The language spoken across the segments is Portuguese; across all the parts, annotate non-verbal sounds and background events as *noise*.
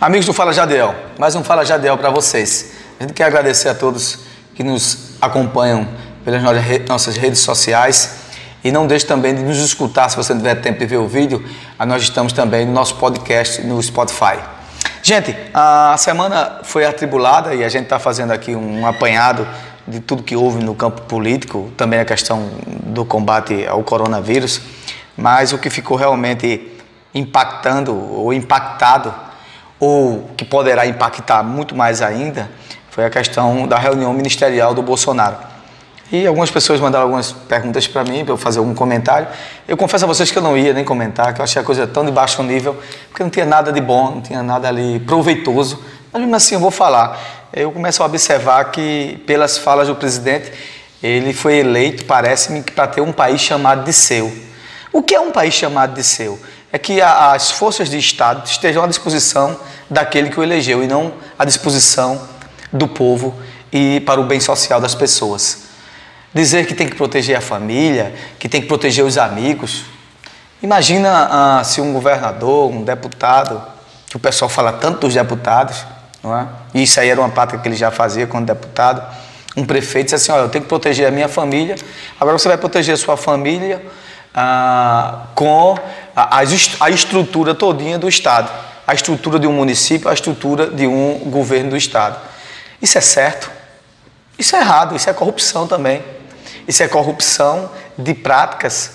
Amigos do Fala Jadiel, mais um Fala Jadiel para vocês. A gente quer agradecer a todos que nos acompanham pelas nossas redes sociais e não deixe também de nos escutar se você tiver tempo de ver o vídeo. Nós estamos também no nosso podcast no Spotify. Gente, a semana foi atribulada e a gente está fazendo aqui um apanhado de tudo que houve no campo político, também a questão do combate ao coronavírus, mas o que ficou realmente impactando ou impactado ou que poderá impactar muito mais ainda, foi a questão da reunião ministerial do Bolsonaro. E algumas pessoas mandaram algumas perguntas para mim, para eu fazer algum comentário. Eu confesso a vocês que eu não ia nem comentar, que eu achei a coisa tão de baixo nível, porque não tinha nada de bom, não tinha nada ali proveitoso. Mas mesmo assim eu vou falar. Eu começo a observar que, pelas falas do presidente, ele foi eleito, parece-me, para ter um país chamado de seu. O que é um país chamado de seu? É que as forças de Estado estejam à disposição daquele que o elegeu e não à disposição do povo e para o bem social das pessoas. Dizer que tem que proteger a família, que tem que proteger os amigos. Imagina ah, se um governador, um deputado, que o pessoal fala tanto dos deputados, não é? E isso aí era uma prática que ele já fazia quando deputado. Um prefeito disse assim: Olha, eu tenho que proteger a minha família, agora você vai proteger a sua família ah, com a, a estrutura todinha do Estado, a estrutura de um município, a estrutura de um governo do Estado. Isso é certo? Isso é errado, isso é corrupção também. Isso é corrupção de práticas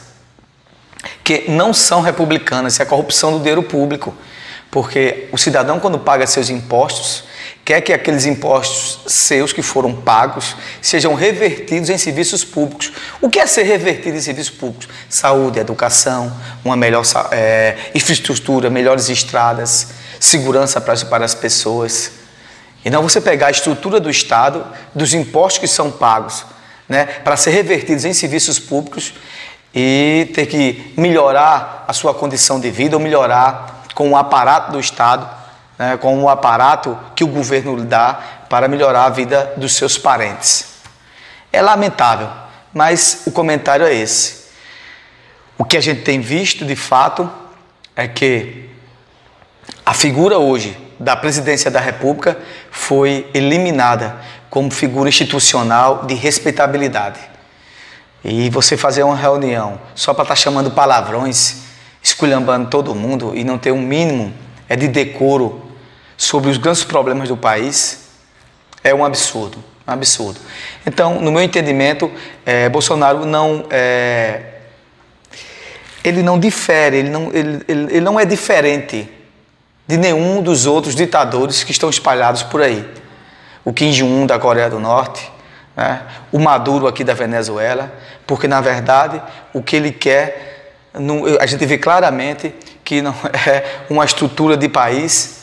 que não são republicanas, isso é corrupção do dinheiro público. Porque o cidadão, quando paga seus impostos, quer que aqueles impostos seus que foram pagos sejam revertidos em serviços públicos. O que é ser revertido em serviços públicos? Saúde, educação, uma melhor é, infraestrutura, melhores estradas, segurança para, as pessoas. E não você pegar a estrutura do Estado, dos impostos que são pagos, né, para ser revertidos em serviços públicos e ter que melhorar a sua condição de vida ou melhorar com o aparato do Estado né, com o aparato que o governo lhe dá para melhorar a vida dos seus parentes. É lamentável, mas o comentário é esse. O que a gente tem visto de fato é que a figura hoje da presidência da República foi eliminada como figura institucional de respeitabilidade. E você fazer uma reunião só para estar tá chamando palavrões, esculhambando todo mundo e não ter um mínimo é de decoro sobre os grandes problemas do país é um absurdo, um absurdo. Então, no meu entendimento, é, Bolsonaro não é, ele não difere, ele não, ele, ele, ele não é diferente de nenhum dos outros ditadores que estão espalhados por aí. O Kim Jong-un da Coreia do Norte, né? o Maduro aqui da Venezuela, porque na verdade o que ele quer, não, a gente vê claramente que não *laughs* é uma estrutura de país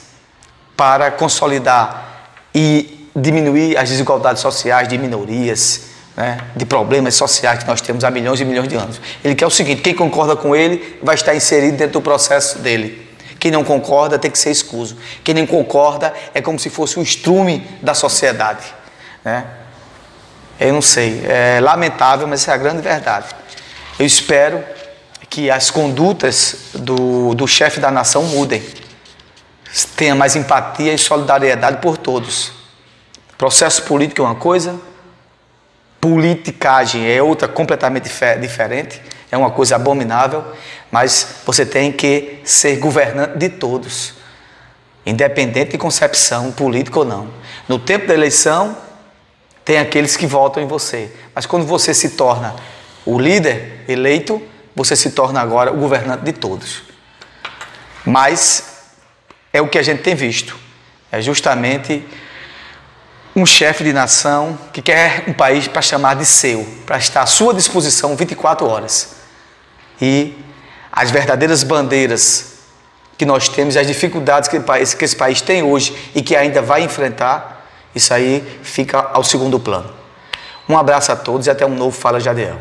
para consolidar e diminuir as desigualdades sociais de minorias, né, de problemas sociais que nós temos há milhões e milhões de anos. Ele quer o seguinte: quem concorda com ele vai estar inserido dentro do processo dele. Quem não concorda tem que ser escuso. Quem não concorda é como se fosse um estrume da sociedade. Né? Eu não sei, é lamentável, mas essa é a grande verdade. Eu espero que as condutas do, do chefe da nação mudem tenha mais empatia e solidariedade por todos. Processo político é uma coisa, politicagem é outra completamente diferente, é uma coisa abominável, mas você tem que ser governante de todos, independente de concepção política ou não. No tempo da eleição, tem aqueles que votam em você, mas quando você se torna o líder eleito, você se torna agora o governante de todos. Mas é o que a gente tem visto. É justamente um chefe de nação que quer um país para chamar de seu, para estar à sua disposição 24 horas. E as verdadeiras bandeiras que nós temos, as dificuldades que, que esse país tem hoje e que ainda vai enfrentar, isso aí fica ao segundo plano. Um abraço a todos e até um novo Fala Jadiel.